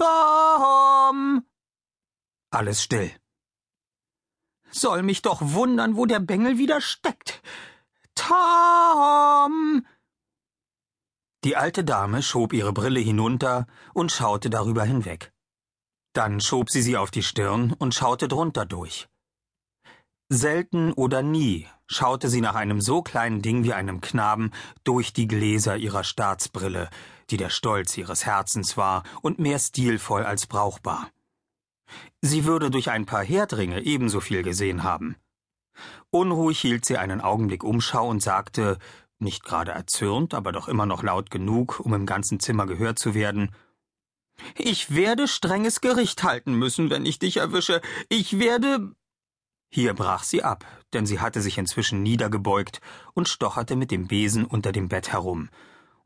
Tom! Alles still. Soll mich doch wundern, wo der Bengel wieder steckt. Tom! Die alte Dame schob ihre Brille hinunter und schaute darüber hinweg. Dann schob sie sie auf die Stirn und schaute drunter durch. Selten oder nie schaute sie nach einem so kleinen Ding wie einem Knaben durch die Gläser ihrer Staatsbrille, die der Stolz ihres Herzens war und mehr stilvoll als brauchbar. Sie würde durch ein paar Herdringe ebenso viel gesehen haben. Unruhig hielt sie einen Augenblick Umschau und sagte, nicht gerade erzürnt, aber doch immer noch laut genug, um im ganzen Zimmer gehört zu werden, ich werde strenges Gericht halten müssen, wenn ich dich erwische. Ich werde. Hier brach sie ab, denn sie hatte sich inzwischen niedergebeugt und stocherte mit dem Besen unter dem Bett herum.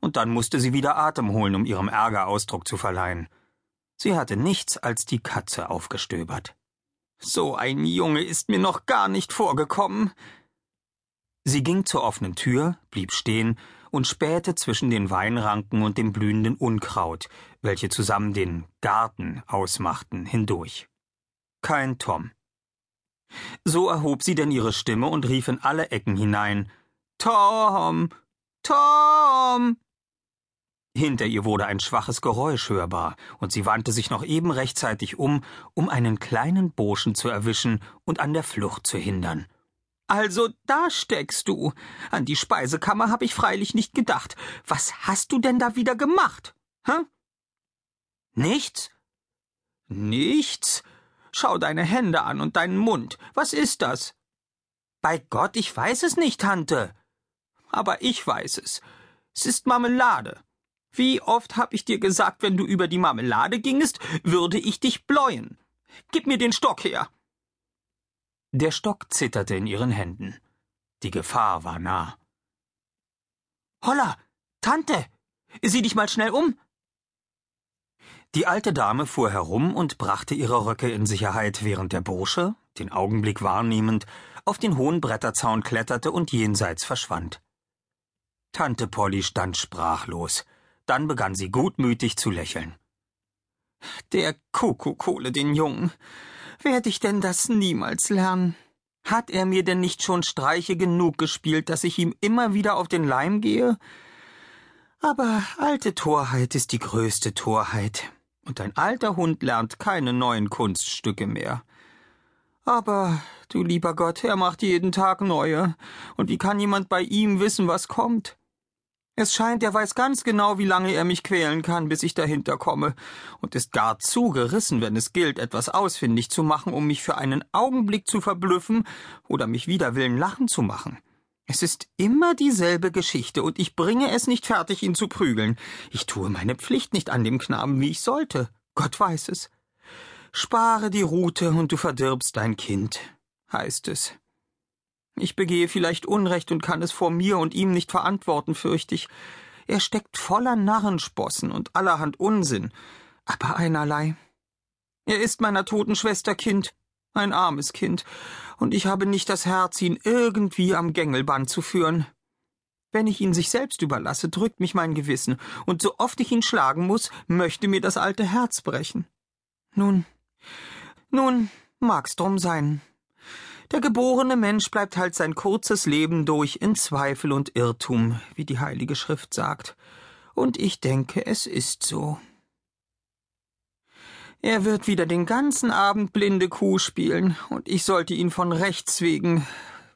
Und dann musste sie wieder Atem holen, um ihrem Ärger Ausdruck zu verleihen. Sie hatte nichts als die Katze aufgestöbert. So ein Junge ist mir noch gar nicht vorgekommen. Sie ging zur offenen Tür, blieb stehen und spähte zwischen den Weinranken und dem blühenden Unkraut, welche zusammen den Garten ausmachten, hindurch. Kein Tom. So erhob sie denn ihre Stimme und rief in alle Ecken hinein Tom. Tom. Hinter ihr wurde ein schwaches Geräusch hörbar, und sie wandte sich noch eben rechtzeitig um, um einen kleinen Burschen zu erwischen und an der Flucht zu hindern. Also da steckst du. An die Speisekammer habe ich freilich nicht gedacht. Was hast du denn da wieder gemacht? Hä? Nichts? Nichts? Schau deine Hände an und deinen Mund. Was ist das? Bei Gott, ich weiß es nicht, Tante. Aber ich weiß es. Es ist Marmelade. Wie oft hab ich dir gesagt, wenn du über die Marmelade gingest, würde ich dich bläuen. Gib mir den Stock her. Der Stock zitterte in ihren Händen. Die Gefahr war nah. Holla, Tante, sieh dich mal schnell um. Die alte Dame fuhr herum und brachte ihre Röcke in Sicherheit, während der Bursche, den Augenblick wahrnehmend, auf den hohen Bretterzaun kletterte und jenseits verschwand. Tante Polly stand sprachlos. Dann begann sie gutmütig zu lächeln. Der Kuckuck hole den Jungen. Werd ich denn das niemals lernen? Hat er mir denn nicht schon Streiche genug gespielt, dass ich ihm immer wieder auf den Leim gehe? Aber alte Torheit ist die größte Torheit und ein alter Hund lernt keine neuen Kunststücke mehr. Aber, du lieber Gott, er macht jeden Tag neue, und wie kann jemand bei ihm wissen, was kommt? Es scheint, er weiß ganz genau, wie lange er mich quälen kann, bis ich dahinter komme, und ist gar zu gerissen, wenn es gilt, etwas ausfindig zu machen, um mich für einen Augenblick zu verblüffen oder mich wider Willen lachen zu machen. Es ist immer dieselbe Geschichte, und ich bringe es nicht fertig, ihn zu prügeln. Ich tue meine Pflicht nicht an dem Knaben, wie ich sollte. Gott weiß es. Spare die Rute, und du verdirbst dein Kind, heißt es. Ich begehe vielleicht Unrecht und kann es vor mir und ihm nicht verantworten, fürchte ich. Er steckt voller Narrenspossen und allerhand Unsinn, aber einerlei. Er ist meiner toten Schwester Kind, ein armes Kind, und ich habe nicht das Herz, ihn irgendwie am Gängelband zu führen. Wenn ich ihn sich selbst überlasse, drückt mich mein Gewissen, und so oft ich ihn schlagen muss, möchte mir das alte Herz brechen. Nun, nun, mag's drum sein. Der geborene Mensch bleibt halt sein kurzes Leben durch in Zweifel und Irrtum, wie die Heilige Schrift sagt. Und ich denke, es ist so. Er wird wieder den ganzen Abend blinde Kuh spielen, und ich sollte ihn von Rechts wegen,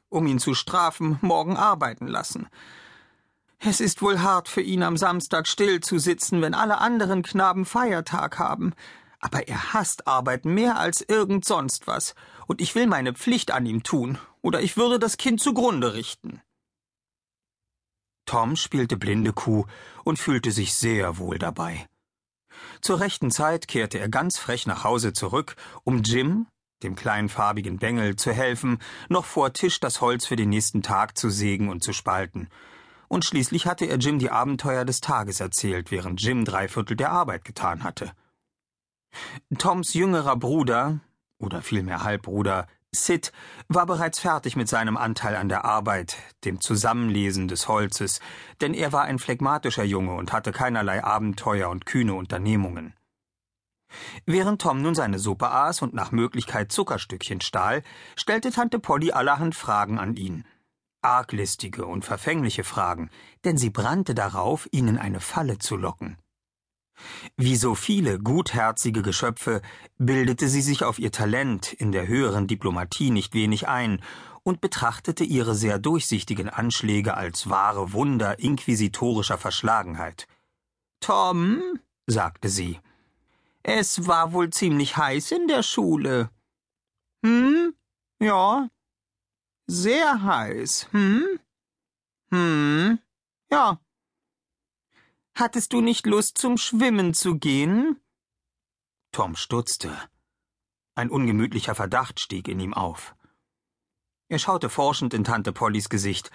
um ihn zu strafen, morgen arbeiten lassen. Es ist wohl hart für ihn, am Samstag still zu sitzen, wenn alle anderen Knaben Feiertag haben. Aber er hasst Arbeit mehr als irgend sonst was, und ich will meine Pflicht an ihm tun, oder ich würde das Kind zugrunde richten. Tom spielte blinde Kuh und fühlte sich sehr wohl dabei. Zur rechten Zeit kehrte er ganz frech nach Hause zurück, um Jim, dem kleinen farbigen Bengel, zu helfen, noch vor Tisch das Holz für den nächsten Tag zu sägen und zu spalten. Und schließlich hatte er Jim die Abenteuer des Tages erzählt, während Jim drei Viertel der Arbeit getan hatte. Toms jüngerer Bruder, oder vielmehr Halbbruder, Sid war bereits fertig mit seinem Anteil an der Arbeit, dem Zusammenlesen des Holzes, denn er war ein phlegmatischer Junge und hatte keinerlei Abenteuer und kühne Unternehmungen. Während Tom nun seine Suppe aß und nach Möglichkeit Zuckerstückchen stahl, stellte Tante Polly allerhand Fragen an ihn. Arglistige und verfängliche Fragen, denn sie brannte darauf, ihn in eine Falle zu locken. Wie so viele gutherzige Geschöpfe bildete sie sich auf ihr Talent in der höheren Diplomatie nicht wenig ein und betrachtete ihre sehr durchsichtigen Anschläge als wahre Wunder inquisitorischer Verschlagenheit. Tom, sagte sie, es war wohl ziemlich heiß in der Schule. Hm? Ja. Sehr heiß, hm? Hm? Ja. Hattest du nicht Lust, zum Schwimmen zu gehen? Tom stutzte. Ein ungemütlicher Verdacht stieg in ihm auf. Er schaute forschend in Tante Pollys Gesicht,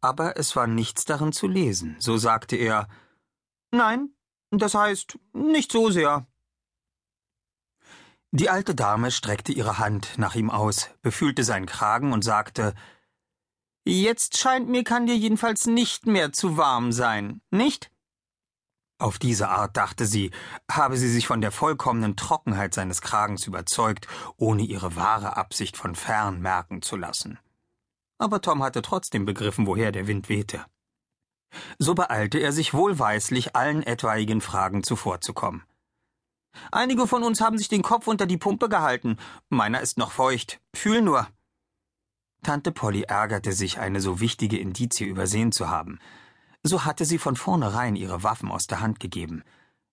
aber es war nichts darin zu lesen. So sagte er Nein, das heißt nicht so sehr. Die alte Dame streckte ihre Hand nach ihm aus, befühlte seinen Kragen und sagte Jetzt scheint mir kann dir jedenfalls nicht mehr zu warm sein, nicht? Auf diese Art, dachte sie, habe sie sich von der vollkommenen Trockenheit seines Kragens überzeugt, ohne ihre wahre Absicht von fern merken zu lassen. Aber Tom hatte trotzdem begriffen, woher der Wind wehte. So beeilte er sich wohlweislich, allen etwaigen Fragen zuvorzukommen. Einige von uns haben sich den Kopf unter die Pumpe gehalten. Meiner ist noch feucht. Fühl nur. Tante Polly ärgerte sich, eine so wichtige Indizie übersehen zu haben. So hatte sie von vornherein ihre Waffen aus der Hand gegeben.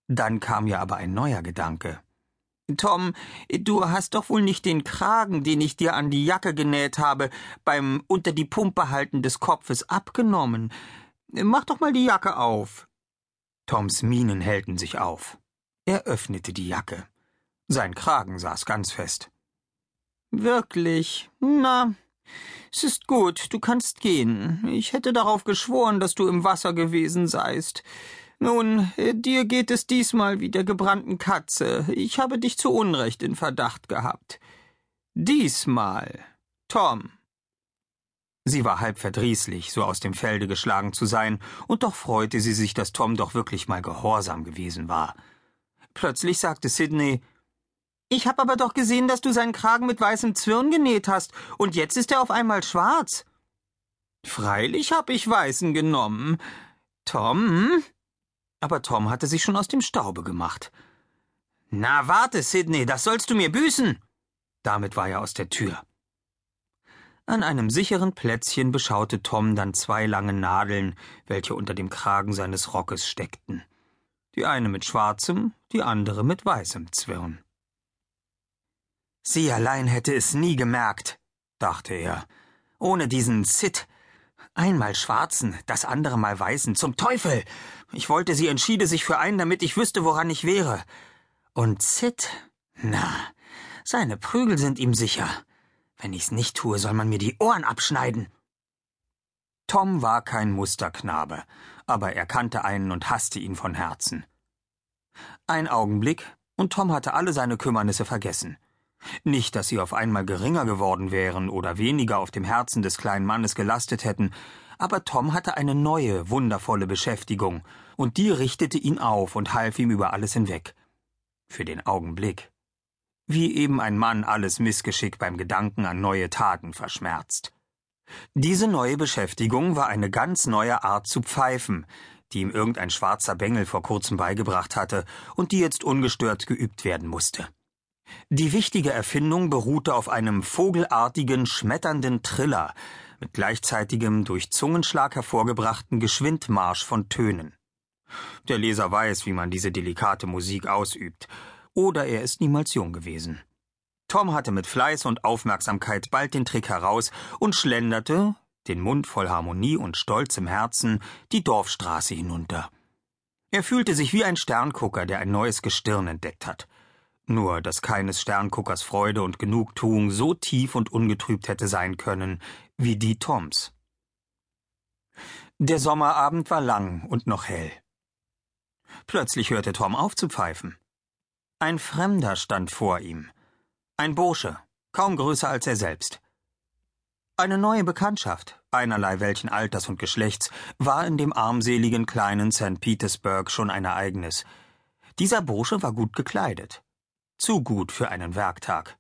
Dann kam ihr aber ein neuer Gedanke. Tom, du hast doch wohl nicht den Kragen, den ich dir an die Jacke genäht habe, beim unter die Pumpe halten des Kopfes abgenommen. Mach doch mal die Jacke auf. Toms Mienen hellten sich auf. Er öffnete die Jacke. Sein Kragen saß ganz fest. Wirklich? Na, es ist gut, du kannst gehen. Ich hätte darauf geschworen, dass du im Wasser gewesen seist. Nun, dir geht es diesmal wie der gebrannten Katze. Ich habe dich zu Unrecht in Verdacht gehabt. Diesmal. Tom. Sie war halb verdrießlich, so aus dem Felde geschlagen zu sein, und doch freute sie sich, dass Tom doch wirklich mal gehorsam gewesen war. Plötzlich sagte Sidney Ich hab aber doch gesehen, dass du seinen Kragen mit weißem Zwirn genäht hast, und jetzt ist er auf einmal schwarz. Freilich hab ich weißen genommen. Tom? Aber Tom hatte sich schon aus dem Staube gemacht. Na, warte, Sidney, das sollst du mir büßen. Damit war er aus der Tür. An einem sicheren Plätzchen beschaute Tom dann zwei lange Nadeln, welche unter dem Kragen seines Rockes steckten die eine mit schwarzem, die andere mit weißem Zwirn. Sie allein hätte es nie gemerkt, dachte er. Ohne diesen Sid. Einmal schwarzen, das andere mal weißen. Zum Teufel! Ich wollte, sie entschiede sich für einen, damit ich wüsste, woran ich wäre. Und Sid? Na, seine Prügel sind ihm sicher. Wenn ich's nicht tue, soll man mir die Ohren abschneiden. Tom war kein Musterknabe, aber er kannte einen und hasste ihn von Herzen. Ein Augenblick, und Tom hatte alle seine Kümmernisse vergessen. Nicht, dass sie auf einmal geringer geworden wären oder weniger auf dem Herzen des kleinen Mannes gelastet hätten, aber Tom hatte eine neue, wundervolle Beschäftigung, und die richtete ihn auf und half ihm über alles hinweg. Für den Augenblick. Wie eben ein Mann alles Missgeschick beim Gedanken an neue Taten verschmerzt. Diese neue Beschäftigung war eine ganz neue Art zu pfeifen, die ihm irgendein schwarzer Bengel vor kurzem beigebracht hatte und die jetzt ungestört geübt werden musste. Die wichtige Erfindung beruhte auf einem vogelartigen, schmetternden Triller mit gleichzeitigem durch Zungenschlag hervorgebrachten Geschwindmarsch von Tönen. Der Leser weiß, wie man diese delikate Musik ausübt, oder er ist niemals jung gewesen. Tom hatte mit Fleiß und Aufmerksamkeit bald den Trick heraus und schlenderte, den Mund voll Harmonie und Stolz im Herzen, die Dorfstraße hinunter. Er fühlte sich wie ein Sterngucker, der ein neues Gestirn entdeckt hat. Nur, dass keines Sternguckers Freude und Genugtuung so tief und ungetrübt hätte sein können wie die Toms. Der Sommerabend war lang und noch hell. Plötzlich hörte Tom auf zu pfeifen. Ein Fremder stand vor ihm. Ein Bursche, kaum größer als er selbst. Eine neue Bekanntschaft, einerlei welchen Alters und Geschlechts, war in dem armseligen kleinen St. Petersburg schon ein Ereignis. Dieser Bursche war gut gekleidet. Zu gut für einen Werktag.